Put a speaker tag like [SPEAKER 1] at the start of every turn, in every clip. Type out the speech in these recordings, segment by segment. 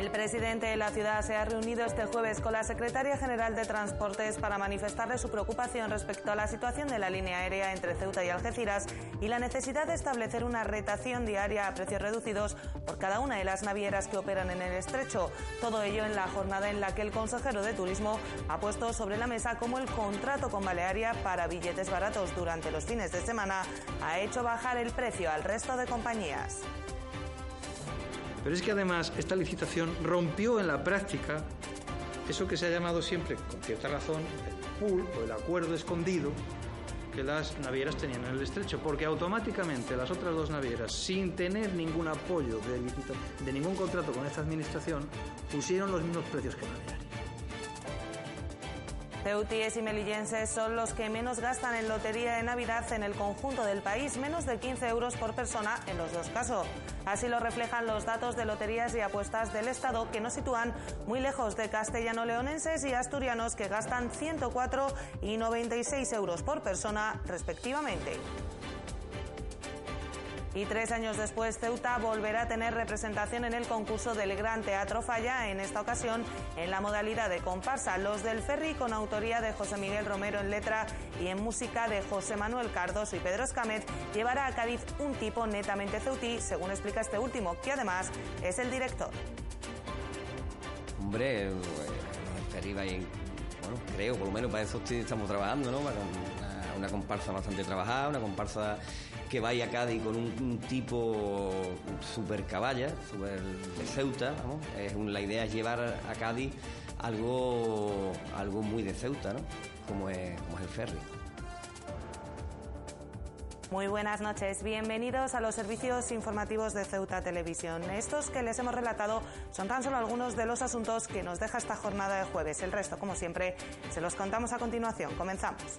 [SPEAKER 1] El presidente de la ciudad se ha reunido este jueves con la secretaria general de Transportes para manifestarle su preocupación respecto a la situación de la línea aérea entre Ceuta y Algeciras y la necesidad de establecer una retación diaria a precios reducidos por cada una de las navieras que operan en el estrecho. Todo ello en la jornada en la que el consejero de Turismo ha puesto sobre la mesa cómo el contrato con Balearia para billetes baratos durante los fines de semana ha hecho bajar el precio al resto de compañías.
[SPEAKER 2] Pero es que además esta licitación rompió en la práctica eso que se ha llamado siempre, con cierta razón, el pool o el acuerdo escondido que las navieras tenían en el estrecho, porque automáticamente las otras dos navieras, sin tener ningún apoyo de, de ningún contrato con esta administración, pusieron los mismos precios que Balearia.
[SPEAKER 1] Ceutíes y melillenses son los que menos gastan en lotería de Navidad en el conjunto del país, menos de 15 euros por persona en los dos casos. Así lo reflejan los datos de loterías y apuestas del Estado, que nos sitúan muy lejos de castellano-leonenses y asturianos que gastan 104 y 96 euros por persona, respectivamente. Y tres años después, Ceuta volverá a tener representación en el concurso del Gran Teatro Falla, en esta ocasión en la modalidad de comparsa. Los del Ferry, con autoría de José Miguel Romero en letra y en música de José Manuel Cardoso y Pedro Escamet, llevará a Cádiz un tipo netamente ceutí, según explica este último, que además es el director.
[SPEAKER 3] Hombre, el Ferry va bueno, creo, por lo menos para eso estamos trabajando, ¿no? Una comparsa bastante trabajada, una comparsa que vaya a Cádiz con un, tipo super caballa, super de Ceuta, la idea es llevar a Cádiz algo, algo muy de Ceuta, ¿no? Como es el ferry.
[SPEAKER 1] Muy buenas noches, bienvenidos a los servicios informativos de Ceuta Televisión. Estos que les hemos relatado son tan solo algunos de los asuntos que nos deja esta jornada de jueves. El resto, como siempre, se los contamos a continuación. Comenzamos.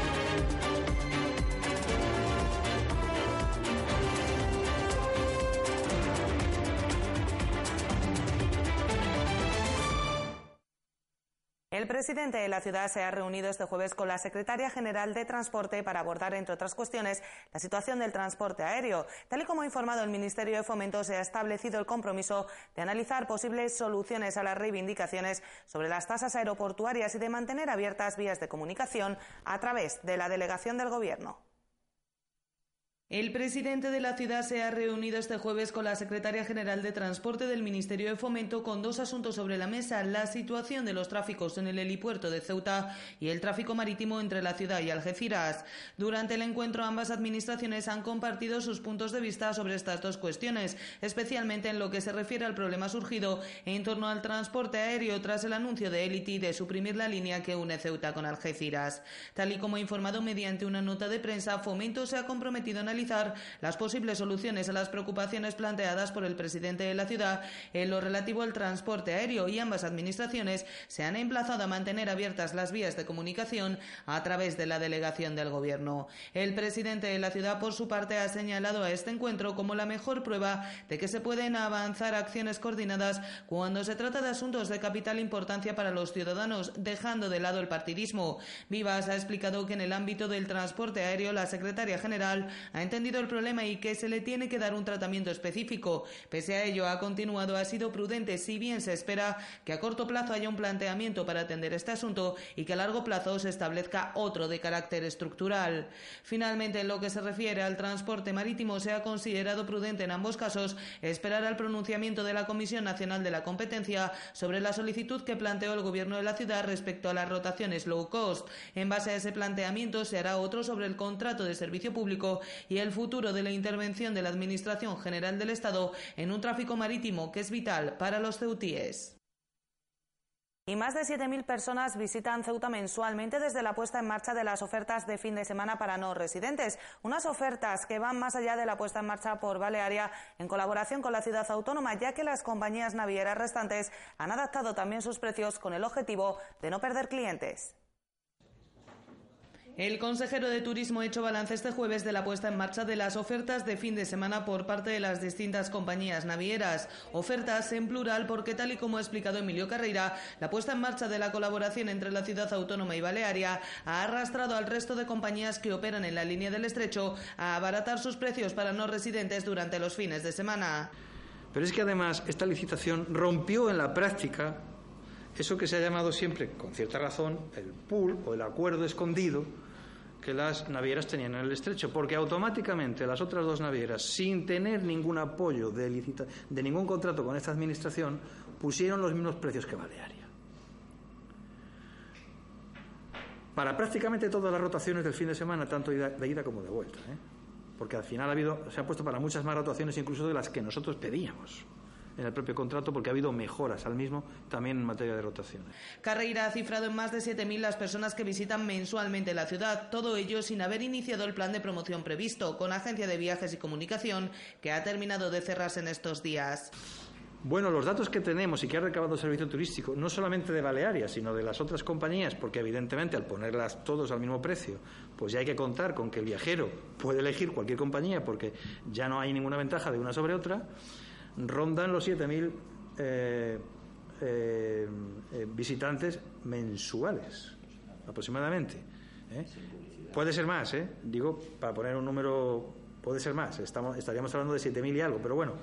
[SPEAKER 1] El presidente de la ciudad se ha reunido este jueves con la secretaria general de Transporte para abordar, entre otras cuestiones, la situación del transporte aéreo. Tal y como ha informado el Ministerio de Fomento, se ha establecido el compromiso de analizar posibles soluciones a las reivindicaciones sobre las tasas aeroportuarias y de mantener abiertas vías de comunicación a través de la delegación del Gobierno. El presidente de la ciudad se ha reunido este jueves con la secretaria general de Transporte del Ministerio de Fomento con dos asuntos sobre la mesa, la situación de los tráficos en el helipuerto de Ceuta y el tráfico marítimo entre la ciudad y Algeciras. Durante el encuentro ambas administraciones han compartido sus puntos de vista sobre estas dos cuestiones, especialmente en lo que se refiere al problema surgido en torno al transporte aéreo tras el anuncio de Elity de suprimir la línea que une Ceuta con Algeciras. Tal y como informado mediante una nota de prensa, Fomento se ha comprometido a las posibles soluciones a las preocupaciones planteadas por el presidente de la ciudad en lo relativo al transporte aéreo y ambas administraciones se han emplazado a mantener abiertas las vías de comunicación a través de la delegación del Gobierno. El presidente de la ciudad, por su parte, ha señalado a este encuentro como la mejor prueba de que se pueden avanzar acciones coordinadas cuando se trata de asuntos de capital importancia para los ciudadanos, dejando de lado el partidismo. Vivas ha explicado que en el ámbito del transporte aéreo la secretaria general ha entendido el problema y que se le tiene que dar un tratamiento específico. Pese a ello, ha continuado, ha sido prudente, si bien se espera que a corto plazo haya un planteamiento para atender este asunto y que a largo plazo se establezca otro de carácter estructural. Finalmente, en lo que se refiere al transporte marítimo, se ha considerado prudente en ambos casos esperar al pronunciamiento de la Comisión Nacional de la Competencia sobre la solicitud que planteó el Gobierno de la ciudad respecto a las rotaciones low cost. En base a ese planteamiento se hará otro sobre el contrato de servicio público y el futuro de la intervención de la Administración General del Estado en un tráfico marítimo que es vital para los ceutíes. Y más de 7.000 personas visitan Ceuta mensualmente desde la puesta en marcha de las ofertas de fin de semana para no residentes. Unas ofertas que van más allá de la puesta en marcha por Balearia en colaboración con la ciudad autónoma, ya que las compañías navieras restantes han adaptado también sus precios con el objetivo de no perder clientes. El consejero de Turismo ha hecho balance este jueves de la puesta en marcha de las ofertas de fin de semana por parte de las distintas compañías navieras. Ofertas en plural porque, tal y como ha explicado Emilio Carreira, la puesta en marcha de la colaboración entre la ciudad autónoma y Balearia ha arrastrado al resto de compañías que operan en la línea del estrecho a abaratar sus precios para no residentes durante los fines de semana.
[SPEAKER 2] Pero es que además esta licitación rompió en la práctica eso que se ha llamado siempre, con cierta razón, el pool o el acuerdo escondido que las navieras tenían en el estrecho, porque automáticamente las otras dos navieras, sin tener ningún apoyo de, de ningún contrato con esta administración, pusieron los mismos precios que Balearia. Para prácticamente todas las rotaciones del fin de semana, tanto de ida como de vuelta, ¿eh? porque al final ha habido, se han puesto para muchas más rotaciones incluso de las que nosotros pedíamos en el propio contrato porque ha habido mejoras al mismo también en materia de rotaciones.
[SPEAKER 1] Carreira ha cifrado en más de 7.000 las personas que visitan mensualmente la ciudad, todo ello sin haber iniciado el plan de promoción previsto, con Agencia de Viajes y Comunicación, que ha terminado de cerrarse en estos días.
[SPEAKER 2] Bueno, los datos que tenemos y que ha recabado el servicio turístico, no solamente de Balearia, sino de las otras compañías, porque evidentemente al ponerlas todos al mismo precio, pues ya hay que contar con que el viajero puede elegir cualquier compañía porque ya no hay ninguna ventaja de una sobre otra rondan los 7.000 eh, eh, eh, visitantes mensuales, aproximadamente. ¿eh? Puede ser más, ¿eh? digo, para poner un número, puede ser más, Estamos, estaríamos hablando de 7.000 y algo, pero bueno,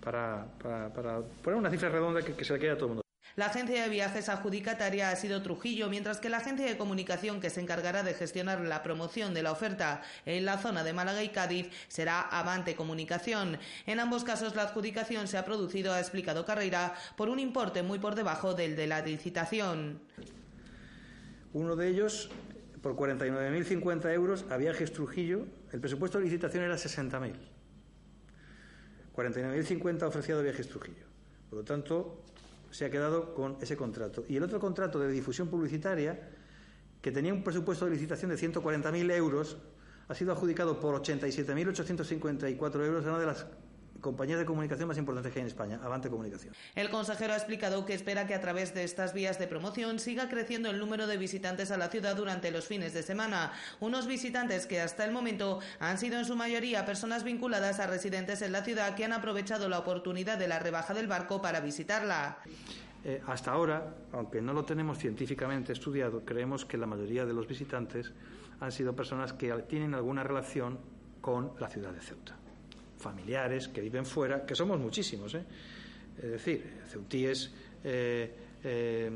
[SPEAKER 2] para, para, para, poner una cifra redonda que, que se le quede a todo el mundo.
[SPEAKER 1] La agencia de viajes adjudicataria ha sido Trujillo, mientras que la agencia de comunicación que se encargará de gestionar la promoción de la oferta en la zona de Málaga y Cádiz será Avante Comunicación. En ambos casos la adjudicación se ha producido, ha explicado Carrera, por un importe muy por debajo del de la licitación.
[SPEAKER 2] Uno de ellos por 49.050 euros a Viajes Trujillo, el presupuesto de licitación era 60.000. 49.050 ofrecido a Viajes Trujillo. Por lo tanto, se ha quedado con ese contrato. Y el otro contrato de difusión publicitaria, que tenía un presupuesto de licitación de 140.000 euros, ha sido adjudicado por 87.854 euros a una de las compañía de comunicación más importante que hay en España, Avante Comunicación.
[SPEAKER 1] El consejero ha explicado que espera que a través de estas vías de promoción siga creciendo el número de visitantes a la ciudad durante los fines de semana. Unos visitantes que hasta el momento han sido en su mayoría personas vinculadas a residentes en la ciudad que han aprovechado la oportunidad de la rebaja del barco para visitarla.
[SPEAKER 2] Eh, hasta ahora, aunque no lo tenemos científicamente estudiado, creemos que la mayoría de los visitantes han sido personas que tienen alguna relación con la ciudad de Ceuta familiares que viven fuera, que somos muchísimos, ¿eh? es decir, ceutíes eh, eh,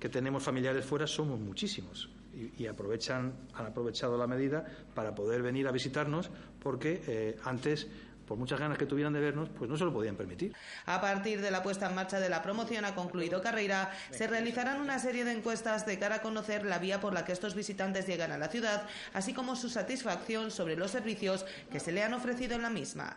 [SPEAKER 2] que tenemos familiares fuera somos muchísimos y, y, aprovechan, han aprovechado la medida para poder venir a visitarnos porque antes por muchas ganas que tuvieran de vernos, pues no se lo podían permitir.
[SPEAKER 1] A partir de la puesta en marcha de la promoción, ha concluido Carrera, se realizarán una serie de encuestas de cara a conocer la vía por la que estos visitantes llegan a la ciudad, así como su satisfacción sobre los servicios que se le han ofrecido en la misma.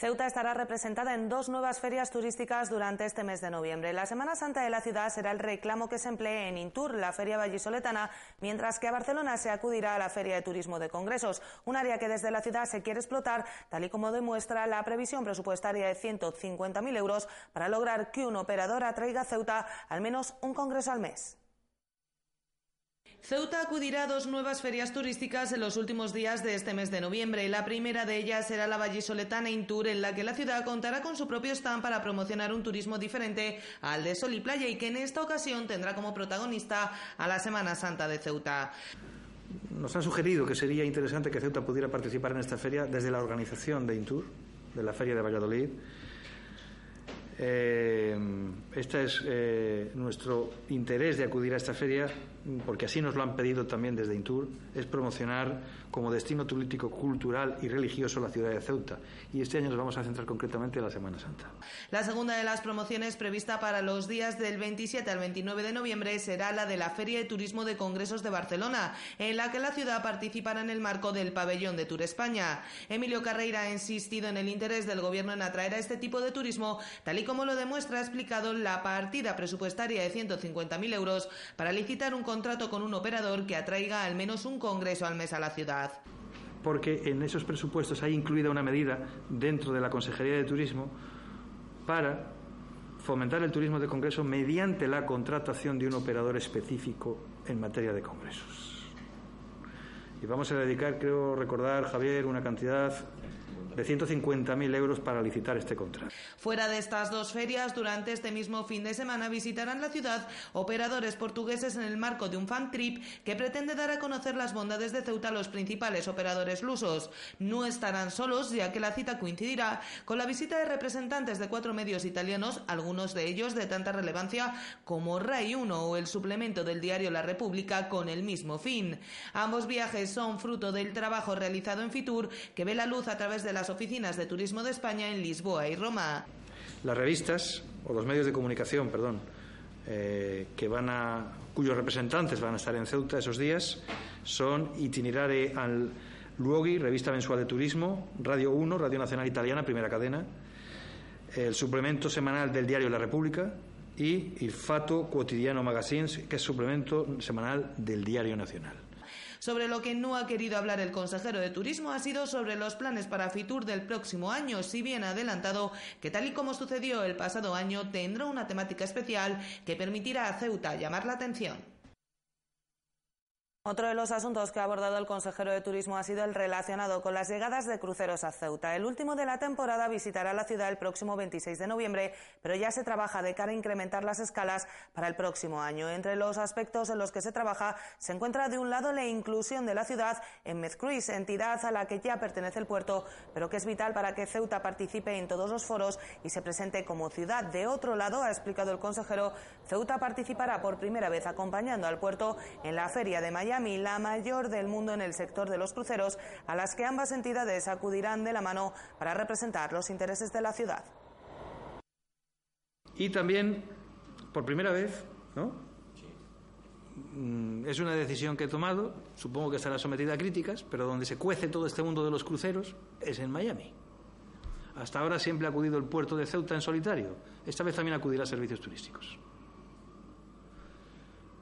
[SPEAKER 1] Ceuta estará representada en dos nuevas ferias turísticas durante este mes de noviembre. La Semana Santa de la ciudad será el reclamo que se emplee en Intur, la feria vallisoletana, mientras que a Barcelona se acudirá a la Feria de Turismo de Congresos, un área que desde la ciudad se quiere explotar, tal y como demuestra la previsión presupuestaria de 150.000 euros para lograr que un operador atraiga a Ceuta al menos un congreso al mes. Ceuta acudirá a dos nuevas ferias turísticas en los últimos días de este mes de noviembre. La primera de ellas será la Vallisoletana Intour, en la que la ciudad contará con su propio stand para promocionar un turismo diferente al de sol y playa y que en esta ocasión tendrá como protagonista a la Semana Santa de Ceuta.
[SPEAKER 2] Nos han sugerido que sería interesante que Ceuta pudiera participar en esta feria desde la organización de Intour, de la Feria de Valladolid. Eh, este es eh, nuestro interés de acudir a esta feria porque así nos lo han pedido también desde Intur, es promocionar como destino turístico, cultural y religioso la ciudad de Ceuta. Y este año nos vamos a centrar concretamente en la Semana Santa.
[SPEAKER 1] La segunda de las promociones prevista para los días del 27 al 29 de noviembre será la de la Feria de Turismo de Congresos de Barcelona, en la que la ciudad participará en el marco del Pabellón de Tour España. Emilio Carreira ha insistido en el interés del Gobierno en atraer a este tipo de turismo, tal y como lo demuestra, ha explicado la partida presupuestaria de 150.000 euros para licitar un contrato con un operador que atraiga al menos un congreso al mes a la ciudad.
[SPEAKER 2] Porque en esos presupuestos hay incluida una medida dentro de la Consejería de Turismo para fomentar el turismo de congreso mediante la contratación de un operador específico en materia de congresos. Y vamos a dedicar, creo recordar, Javier, una cantidad de 150.000 euros para licitar este contrato.
[SPEAKER 1] Fuera de estas dos ferias, durante este mismo fin de semana visitarán la ciudad operadores portugueses en el marco de un fan trip que pretende dar a conocer las bondades de Ceuta a los principales operadores lusos. No estarán solos, ya que la cita coincidirá con la visita de representantes de cuatro medios italianos, algunos de ellos de tanta relevancia como Rai 1 o el suplemento del diario La República con el mismo fin. Ambos viajes son fruto del trabajo realizado en Fitur, que ve la luz a través de las oficinas de turismo de España en Lisboa y Roma.
[SPEAKER 2] Las revistas, o los medios de comunicación, perdón, eh, que van a, cuyos representantes van a estar en Ceuta esos días son Itinerare al Luoghi, revista mensual de turismo, Radio 1, Radio Nacional Italiana, primera cadena, el suplemento semanal del diario La República y Il Fato Quotidiano Magazines, que es suplemento semanal del Diario Nacional.
[SPEAKER 1] Sobre lo que no ha querido hablar el consejero de Turismo ha sido sobre los planes para Fitur del próximo año, si bien ha adelantado que tal y como sucedió el pasado año tendrá una temática especial que permitirá a Ceuta llamar la atención. Otro de los asuntos que ha abordado el consejero de Turismo ha sido el relacionado con las llegadas de cruceros a Ceuta. El último de la temporada visitará la ciudad el próximo 26 de noviembre, pero ya se trabaja de cara a incrementar las escalas para el próximo año. Entre los aspectos en los que se trabaja se encuentra de un lado la inclusión de la ciudad en Medcruise, entidad a la que ya pertenece el puerto, pero que es vital para que Ceuta participe en todos los foros y se presente como ciudad. De otro lado, ha explicado el consejero, Ceuta participará por primera vez acompañando al puerto en la feria de Miami la mayor del mundo en el sector de los cruceros, a las que ambas entidades acudirán de la mano para representar los intereses de la ciudad.
[SPEAKER 2] Y también, por primera vez, ¿no? Mm, es una decisión que he tomado, supongo que estará sometida a críticas, pero donde se cuece todo este mundo de los cruceros es en Miami. Hasta ahora siempre ha acudido el puerto de Ceuta en solitario. Esta vez también acudirá a servicios turísticos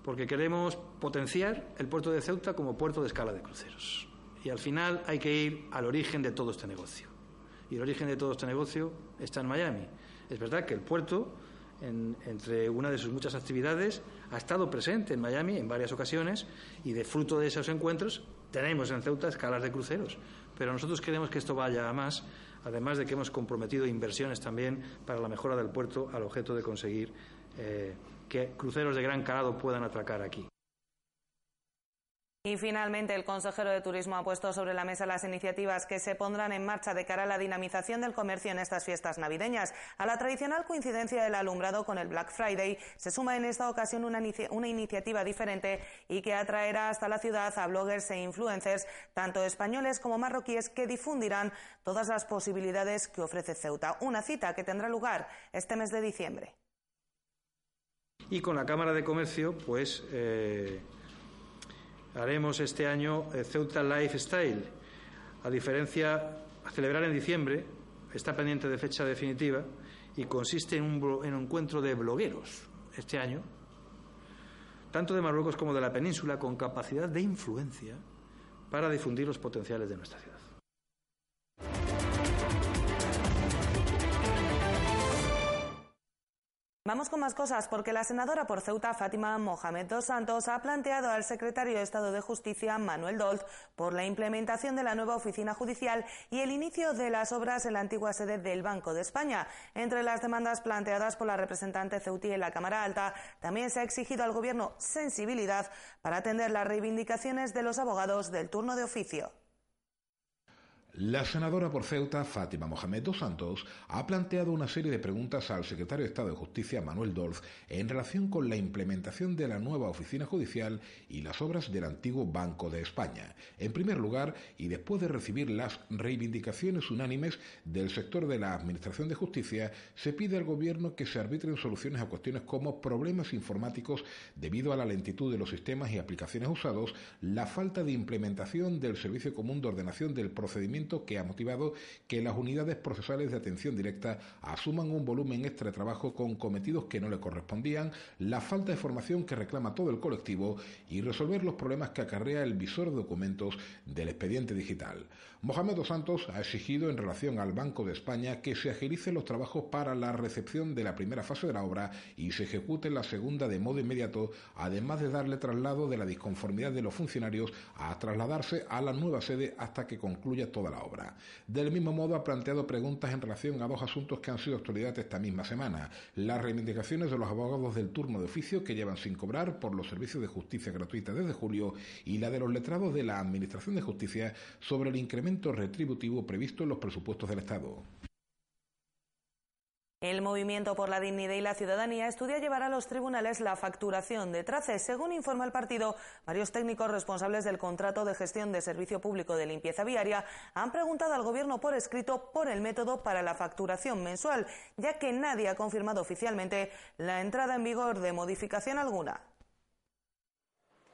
[SPEAKER 2] porque queremos potenciar el puerto de Ceuta como puerto de escala de cruceros. Y al final hay que ir al origen de todo este negocio. Y el origen de todo este negocio está en Miami. Es verdad que el puerto, entre una de sus muchas actividades, ha estado presente en Miami en varias ocasiones y de fruto de esos encuentros tenemos en Ceuta escalas de cruceros. Pero nosotros queremos que esto vaya a más, además de que hemos comprometido inversiones también para la mejora del puerto al objeto de conseguir eh, que cruceros de gran calado puedan atracar aquí.
[SPEAKER 1] Y finalmente, el consejero de Turismo ha puesto sobre la mesa las iniciativas que se pondrán en marcha de cara a la dinamización del comercio en estas fiestas navideñas. A la tradicional coincidencia del alumbrado con el Black Friday se suma en esta ocasión una, una iniciativa diferente y que atraerá hasta la ciudad a bloggers e influencers, tanto españoles como marroquíes, que difundirán todas las posibilidades que ofrece Ceuta. Una cita que tendrá lugar este mes de diciembre.
[SPEAKER 2] Y con la Cámara de Comercio, pues eh, haremos este año eh, Ceuta Lifestyle. A diferencia, a celebrar en diciembre, está pendiente de fecha definitiva y consiste en un, en un encuentro de blogueros este año, tanto de Marruecos como de la península, con capacidad de influencia para difundir los potenciales de nuestra ciudad.
[SPEAKER 1] Vamos con más cosas porque la senadora por Ceuta, Fátima Mohamed dos Santos, ha planteado al secretario de Estado de Justicia, Manuel Dolt, por la implementación de la nueva oficina judicial y el inicio de las obras en la antigua sede del Banco de España. Entre las demandas planteadas por la representante ceutí en la Cámara Alta, también se ha exigido al Gobierno sensibilidad para atender las reivindicaciones de los abogados del turno de oficio.
[SPEAKER 4] La senadora por Ceuta, Fátima Mohamed dos Santos, ha planteado una serie de preguntas al secretario de Estado de Justicia, Manuel Dorf, en relación con la implementación de la nueva oficina judicial y las obras del antiguo Banco de España. En primer lugar, y después de recibir las reivindicaciones unánimes del sector de la Administración de Justicia, se pide al Gobierno que se arbitren soluciones a cuestiones como problemas informáticos debido a la lentitud de los sistemas y aplicaciones usados, la falta de implementación del Servicio Común de Ordenación del Procedimiento que ha motivado que las unidades procesales de atención directa asuman un volumen extra de trabajo con cometidos que no le correspondían, la falta de formación que reclama todo el colectivo y resolver los problemas que acarrea el visor de documentos del expediente digital. Mohamed Dos Santos ha exigido en relación al Banco de España que se agilicen los trabajos para la recepción de la primera fase de la obra y se ejecute la segunda de modo inmediato, además de darle traslado de la disconformidad de los funcionarios a trasladarse a la nueva sede hasta que concluya toda la obra. Del mismo modo ha planteado preguntas en relación a dos asuntos que han sido actualidad esta misma semana. Las reivindicaciones de los abogados del turno de oficio que llevan sin cobrar por los servicios de justicia gratuita desde julio y la de los letrados de la Administración de Justicia sobre el incremento retributivo previsto en los presupuestos del Estado.
[SPEAKER 1] El Movimiento por la Dignidad y la Ciudadanía estudia llevar a los tribunales la facturación de traces. Según informa el partido, varios técnicos responsables del contrato de gestión de servicio público de limpieza viaria han preguntado al Gobierno por escrito por el método para la facturación mensual, ya que nadie ha confirmado oficialmente la entrada en vigor de modificación alguna.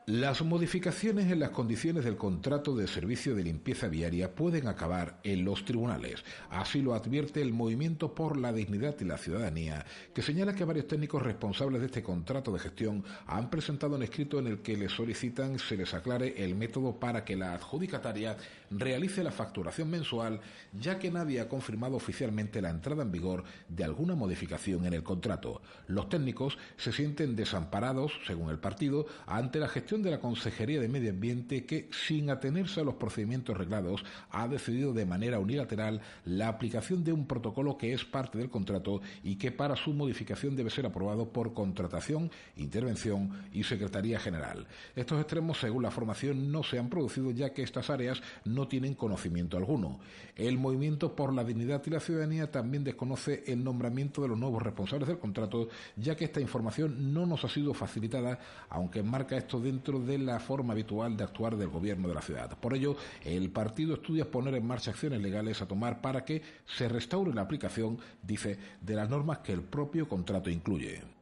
[SPEAKER 4] Las modificaciones en las condiciones del contrato de servicio de limpieza viaria pueden acabar en los tribunales. Así lo advierte el Movimiento por la Dignidad y la Ciudadanía, que señala que varios técnicos responsables de este contrato de gestión han presentado un escrito en el que les solicitan se les aclare el método para que la adjudicataria realice la facturación mensual, ya que nadie ha confirmado oficialmente la entrada en vigor de alguna modificación en el contrato. Los técnicos se sienten desamparados, según el partido, ante la gestión de la Consejería de Medio Ambiente que, sin atenerse a los procedimientos reglados, ha decidido de manera unilateral la aplicación de un protocolo que es parte del contrato y que para su modificación debe ser aprobado por contratación, intervención y Secretaría General. Estos extremos, según la formación, no se han producido ya que estas áreas no tienen conocimiento alguno. El Movimiento por la Dignidad y la Ciudadanía también desconoce el nombramiento de los nuevos responsables del contrato, ya que esta información no nos ha sido facilitada, aunque enmarca esto dentro de la forma habitual de actuar del gobierno de la ciudad. Por ello, el partido estudia poner en marcha acciones legales a tomar para que se restaure la aplicación, dice, de las normas que el propio contrato incluye.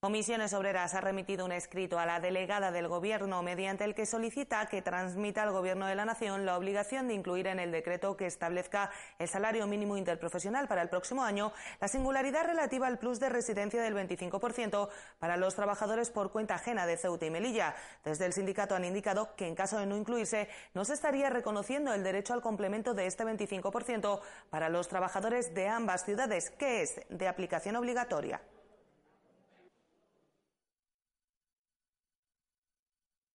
[SPEAKER 1] Comisiones Obreras ha remitido un escrito a la delegada del Gobierno mediante el que solicita que transmita al Gobierno de la Nación la obligación de incluir en el decreto que establezca el salario mínimo interprofesional para el próximo año la singularidad relativa al plus de residencia del 25% para los trabajadores por cuenta ajena de Ceuta y Melilla. Desde el sindicato han indicado que en caso de no incluirse no se estaría reconociendo el derecho al complemento de este 25% para los trabajadores de ambas ciudades, que es de aplicación obligatoria.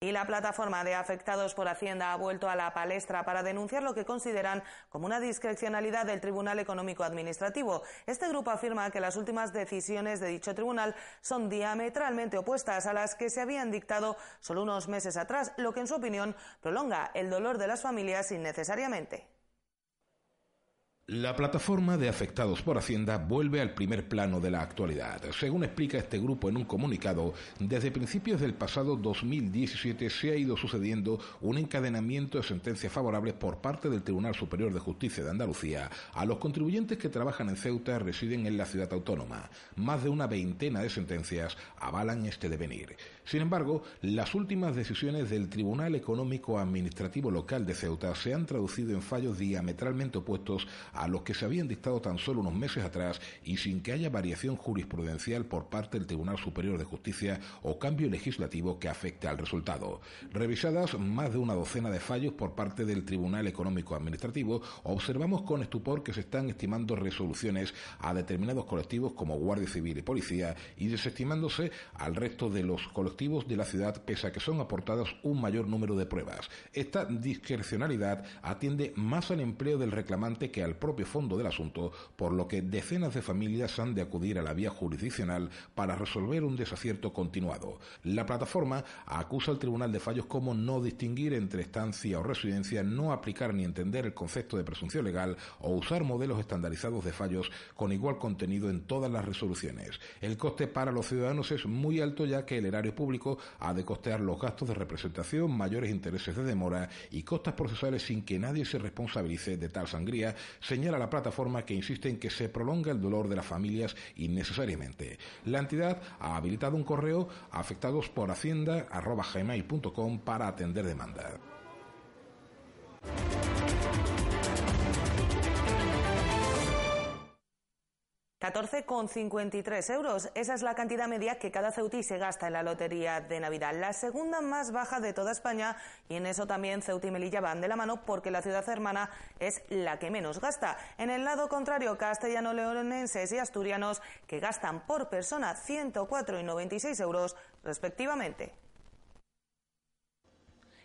[SPEAKER 1] Y la plataforma de afectados por Hacienda ha vuelto a la palestra para denunciar lo que consideran como una discrecionalidad del Tribunal Económico Administrativo. Este grupo afirma que las últimas decisiones de dicho tribunal son diametralmente opuestas a las que se habían dictado solo unos meses atrás, lo que en su opinión prolonga el dolor de las familias innecesariamente.
[SPEAKER 4] La plataforma de afectados por Hacienda vuelve al primer plano de la actualidad. Según explica este grupo en un comunicado, desde principios del pasado 2017 se ha ido sucediendo un encadenamiento de sentencias favorables por parte del Tribunal Superior de Justicia de Andalucía a los contribuyentes que trabajan en Ceuta residen en la ciudad autónoma. Más de una veintena de sentencias avalan este devenir. Sin embargo, las últimas decisiones del Tribunal Económico Administrativo Local de Ceuta se han traducido en fallos diametralmente opuestos a los que se habían dictado tan solo unos meses atrás y sin que haya variación jurisprudencial por parte del Tribunal Superior de Justicia o cambio legislativo que afecte al resultado. Revisadas más de una docena de fallos por parte del Tribunal Económico Administrativo, observamos con estupor que se están estimando resoluciones a determinados colectivos como Guardia Civil y Policía y desestimándose al resto de los colectivos de la ciudad pese a que son aportadas un mayor número de pruebas. Esta discrecionalidad atiende más al empleo del reclamante que al propio fondo del asunto, por lo que decenas de familias han de acudir a la vía jurisdiccional para resolver un desacierto continuado. La plataforma acusa al Tribunal de Fallos como no distinguir entre estancia o residencia, no aplicar ni entender el concepto de presunción legal o usar modelos estandarizados de fallos con igual contenido en todas las resoluciones. El coste para los ciudadanos es muy alto ya que el erario público ha de costear los gastos de representación, mayores intereses de demora y costas procesales sin que nadie se responsabilice de tal sangría, señala la plataforma que insiste en que se prolonga el dolor de las familias innecesariamente. La entidad ha habilitado un correo a afectados por hacienda para atender demanda.
[SPEAKER 1] 14,53 euros. Esa es la cantidad media que cada ceutí se gasta en la lotería de Navidad. La segunda más baja de toda España y en eso también Ceuta y Melilla van de la mano porque la ciudad hermana es la que menos gasta. En el lado contrario, castellano-leonenses y asturianos que gastan por persona 104 y 96 euros respectivamente.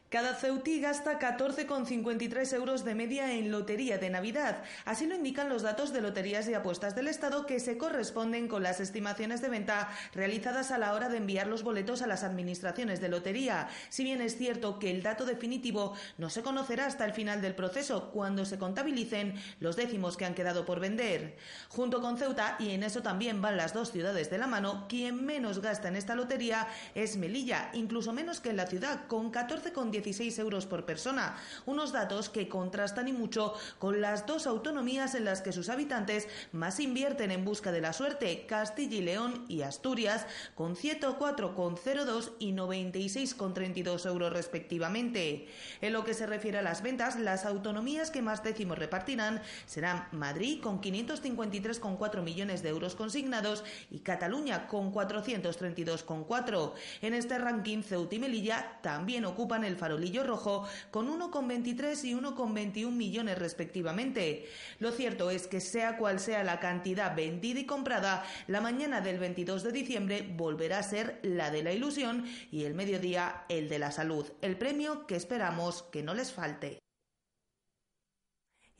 [SPEAKER 1] Cada ceutí gasta 14,53 euros de media en lotería de Navidad. Así lo indican los datos de Loterías y Apuestas del Estado que se corresponden con las estimaciones de venta realizadas a la hora de enviar los boletos a las administraciones de lotería. Si bien es cierto que el dato definitivo no se conocerá hasta el final del proceso, cuando se contabilicen los décimos que han quedado por vender. Junto con Ceuta, y en eso también van las dos ciudades de la mano, quien menos gasta en esta lotería es Melilla, incluso menos que en la ciudad, con 14,10 16 euros por persona, unos datos que contrastan y mucho con las dos autonomías en las que sus habitantes más invierten en busca de la suerte, Castilla y León y Asturias, con 104,02 y 96,32 euros respectivamente. En lo que se refiere a las ventas, las autonomías que más décimos repartirán serán Madrid con 553,4 millones de euros consignados y Cataluña con 432,4. En este ranking, Ceuta y Melilla también ocupan el farolillo rojo con 1,23 y 1,21 millones respectivamente. Lo cierto es que sea cual sea la cantidad vendida y comprada, la mañana del 22 de diciembre volverá a ser la de la ilusión y el mediodía el de la salud, el premio que esperamos que no les falte.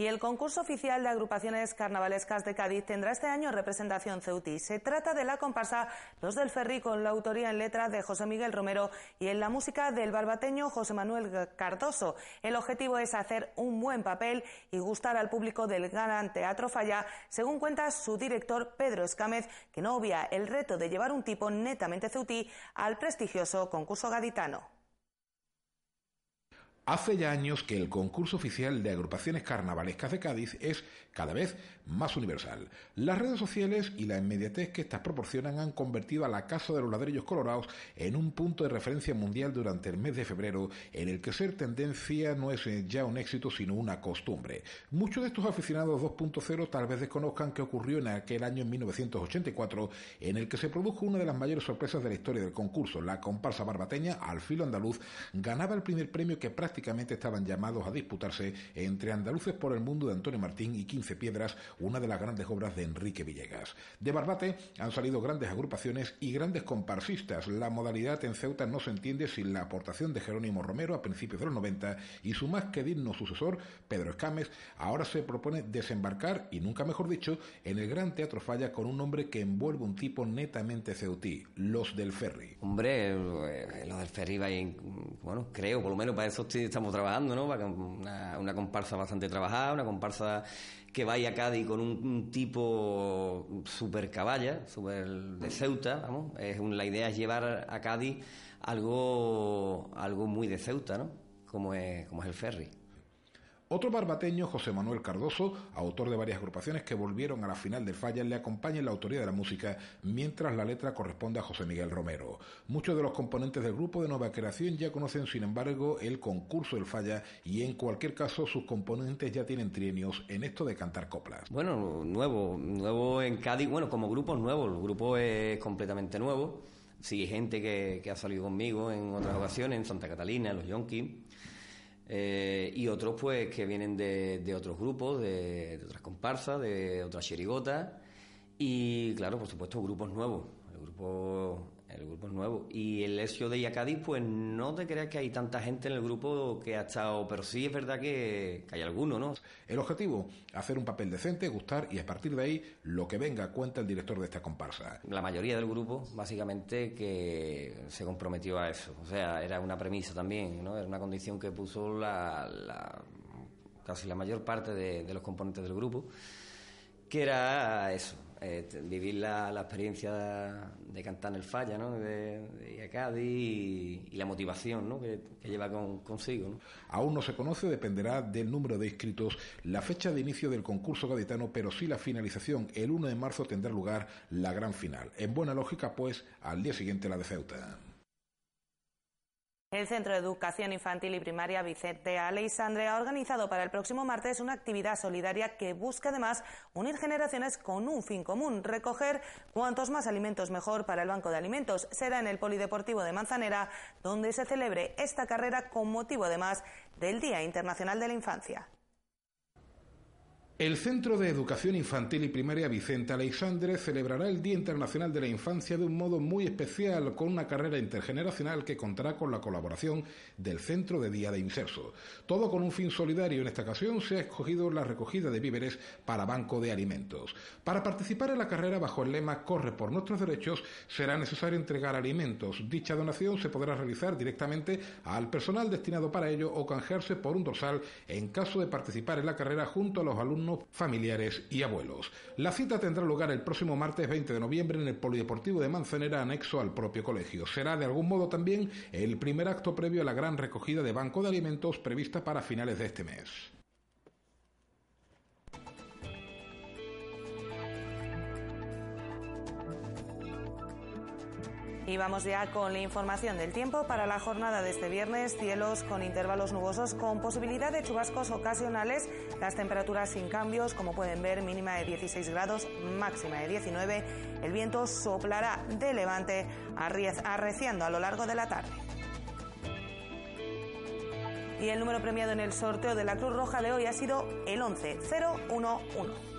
[SPEAKER 1] Y el concurso oficial de agrupaciones carnavalescas de Cádiz tendrá este año representación ceutí. Se trata de la comparsa Los del Ferri con la autoría en letra de José Miguel Romero y en la música del barbateño José Manuel Cardoso. El objetivo es hacer un buen papel y gustar al público del Gran Teatro Falla, según cuenta su director Pedro Escámez, que no obvia el reto de llevar un tipo netamente ceutí al prestigioso concurso gaditano.
[SPEAKER 4] Hace ya años que el concurso oficial de agrupaciones carnavalescas de Cádiz es cada vez más universal. Las redes sociales y la inmediatez que estas proporcionan han convertido a la Casa de los Ladrillos Colorados en un punto de referencia mundial durante el mes de febrero, en el que ser tendencia no es ya un éxito sino una costumbre. Muchos de estos aficionados 2.0 tal vez desconozcan qué ocurrió en aquel año en 1984, en el que se produjo una de las mayores sorpresas de la historia del concurso. La comparsa barbateña, al filo andaluz, ganaba el primer premio que prácticamente estaban llamados a disputarse entre andaluces por el mundo de Antonio Martín y 15 Piedras, una de las grandes obras de Enrique Villegas. De Barbate han salido grandes agrupaciones y grandes comparsistas. La modalidad en Ceuta no se entiende sin la aportación de Jerónimo Romero a principios de los 90 y su más que digno sucesor, Pedro Escames, ahora se propone desembarcar, y nunca mejor dicho, en el Gran Teatro Falla con un nombre que envuelve un tipo netamente ceutí, los del ferry.
[SPEAKER 3] Hombre, eh, los del ferry, bueno, creo, por lo menos para eso estamos trabajando, ¿no? Una, una comparsa bastante trabajada, una comparsa que vaya a Cádiz con un, tipo super caballa, super de Ceuta, vamos, es la idea es llevar a Cádiz algo, algo muy de Ceuta, ¿no? Como es, como es el ferry.
[SPEAKER 4] Otro barbateño, José Manuel Cardoso, autor de varias agrupaciones que volvieron a la final del Falla, le acompaña en la autoría de la música, mientras la letra corresponde a José Miguel Romero. Muchos de los componentes del grupo de nueva creación ya conocen, sin embargo, el concurso del Falla y en cualquier caso sus componentes ya tienen trienios en esto de cantar coplas.
[SPEAKER 3] Bueno, nuevo, nuevo en Cádiz, bueno, como grupo es nuevo, el grupo es completamente nuevo. Sí, gente que, ha salido conmigo en otras ocasiones, en Santa Catalina, en los Yonkis eh, y otros pues que vienen de, de otros grupos, de, otras comparsas, de otras chirigotas y claro, por supuesto, grupos nuevos. El grupo el grupo es nuevo. Y el hecho de Yacadí, pues no te creas que hay tanta gente en el grupo que ha estado, pero sí es verdad que, hay alguno, ¿no?
[SPEAKER 4] El objetivo, hacer un papel decente, gustar y a partir de ahí lo que venga cuenta el director de esta comparsa.
[SPEAKER 3] La mayoría del grupo, básicamente, que se comprometió a eso. O sea, era una premisa también, ¿no? Era una condición que puso la, casi la mayor parte de los componentes del grupo, que era eso eh, vivir la, experiencia de, cantar el Falla, ¿no? de, de y, la motivación ¿no? que, lleva consigo.
[SPEAKER 4] Aún no se conoce, dependerá del número de inscritos, la fecha de inicio del concurso gaditano, pero sí la finalización. El 1 de marzo tendrá lugar la gran final. En buena lógica, pues, al día siguiente la de Ceuta.
[SPEAKER 1] El Centro de Educación Infantil y Primaria Vicente Aleixandre ha organizado para el próximo martes una actividad solidaria que busca además unir generaciones con un fin común, recoger cuantos más alimentos mejor para el Banco de Alimentos. Será en el Polideportivo de Manzanera donde se celebre esta carrera con motivo además del Día Internacional de la Infancia.
[SPEAKER 4] El Centro de Educación Infantil y Primaria Vicente Aleixandre celebrará el Día Internacional de la Infancia de un modo muy especial con una carrera intergeneracional que contará con la colaboración del Centro de Día de Inserso. Todo con un fin solidario. En esta ocasión se ha escogido la recogida de víveres para Banco de Alimentos. Para participar en la carrera bajo el lema Corre por nuestros derechos será necesario entregar alimentos. Dicha donación se podrá realizar directamente al personal destinado para ello o canjearse por un dorsal en caso de participar en la carrera junto a los alumnos familiares y abuelos. La cita tendrá lugar el próximo martes 20 de noviembre en el Polideportivo de Manzanera, anexo al propio colegio. Será de algún modo también el primer acto previo a la gran recogida de Banco de Alimentos prevista para finales de este mes.
[SPEAKER 1] Y vamos ya con la información del tiempo para la jornada de este viernes. Cielos con intervalos nubosos con posibilidad de chubascos ocasionales. Las temperaturas sin cambios, como pueden ver, mínima de 16 grados, máxima de 19. El viento soplará de levante, arreciando a lo largo de la tarde. Y el número premiado en el sorteo de la Cruz Roja de hoy ha sido el 11011.